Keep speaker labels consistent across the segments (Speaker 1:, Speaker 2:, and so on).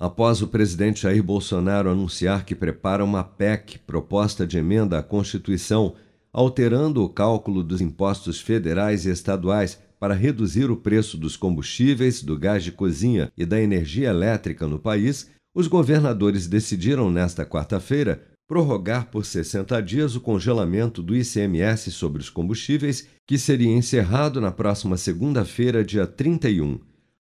Speaker 1: Após o presidente Jair Bolsonaro anunciar que prepara uma PEC, proposta de emenda à Constituição, alterando o cálculo dos impostos federais e estaduais para reduzir o preço dos combustíveis, do gás de cozinha e da energia elétrica no país, os governadores decidiram nesta quarta-feira prorrogar por 60 dias o congelamento do ICMS sobre os combustíveis, que seria encerrado na próxima segunda-feira, dia 31.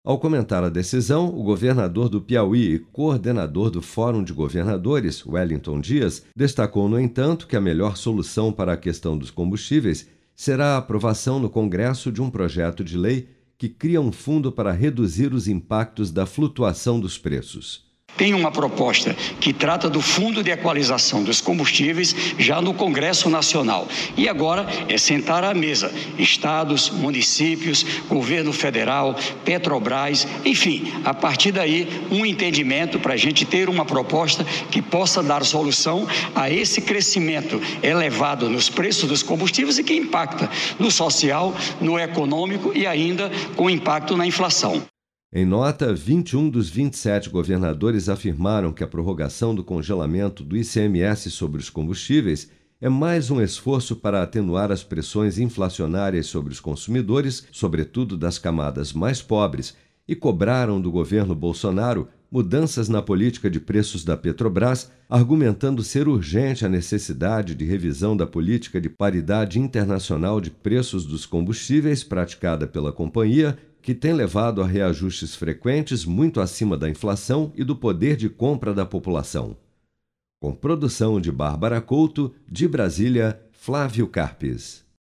Speaker 1: Ao comentar a decisão, o governador do Piauí e coordenador do Fórum de Governadores, Wellington Dias, destacou, no entanto, que a melhor solução para a questão dos combustíveis será a aprovação no Congresso de um projeto de lei que cria um fundo para reduzir os impactos da flutuação dos preços.
Speaker 2: Tem uma proposta que trata do Fundo de Equalização dos Combustíveis já no Congresso Nacional. E agora é sentar à mesa estados, municípios, governo federal, Petrobras, enfim, a partir daí um entendimento para a gente ter uma proposta que possa dar solução a esse crescimento elevado nos preços dos combustíveis e que impacta no social, no econômico e ainda com impacto na inflação.
Speaker 1: Em nota, 21 dos 27 governadores afirmaram que a prorrogação do congelamento do ICMS sobre os combustíveis é mais um esforço para atenuar as pressões inflacionárias sobre os consumidores, sobretudo das camadas mais pobres, e cobraram do governo Bolsonaro mudanças na política de preços da Petrobras, argumentando ser urgente a necessidade de revisão da política de paridade internacional de preços dos combustíveis praticada pela companhia que tem levado a reajustes frequentes muito acima da inflação e do poder de compra da população. Com produção de Bárbara Couto, de Brasília, Flávio Carpes.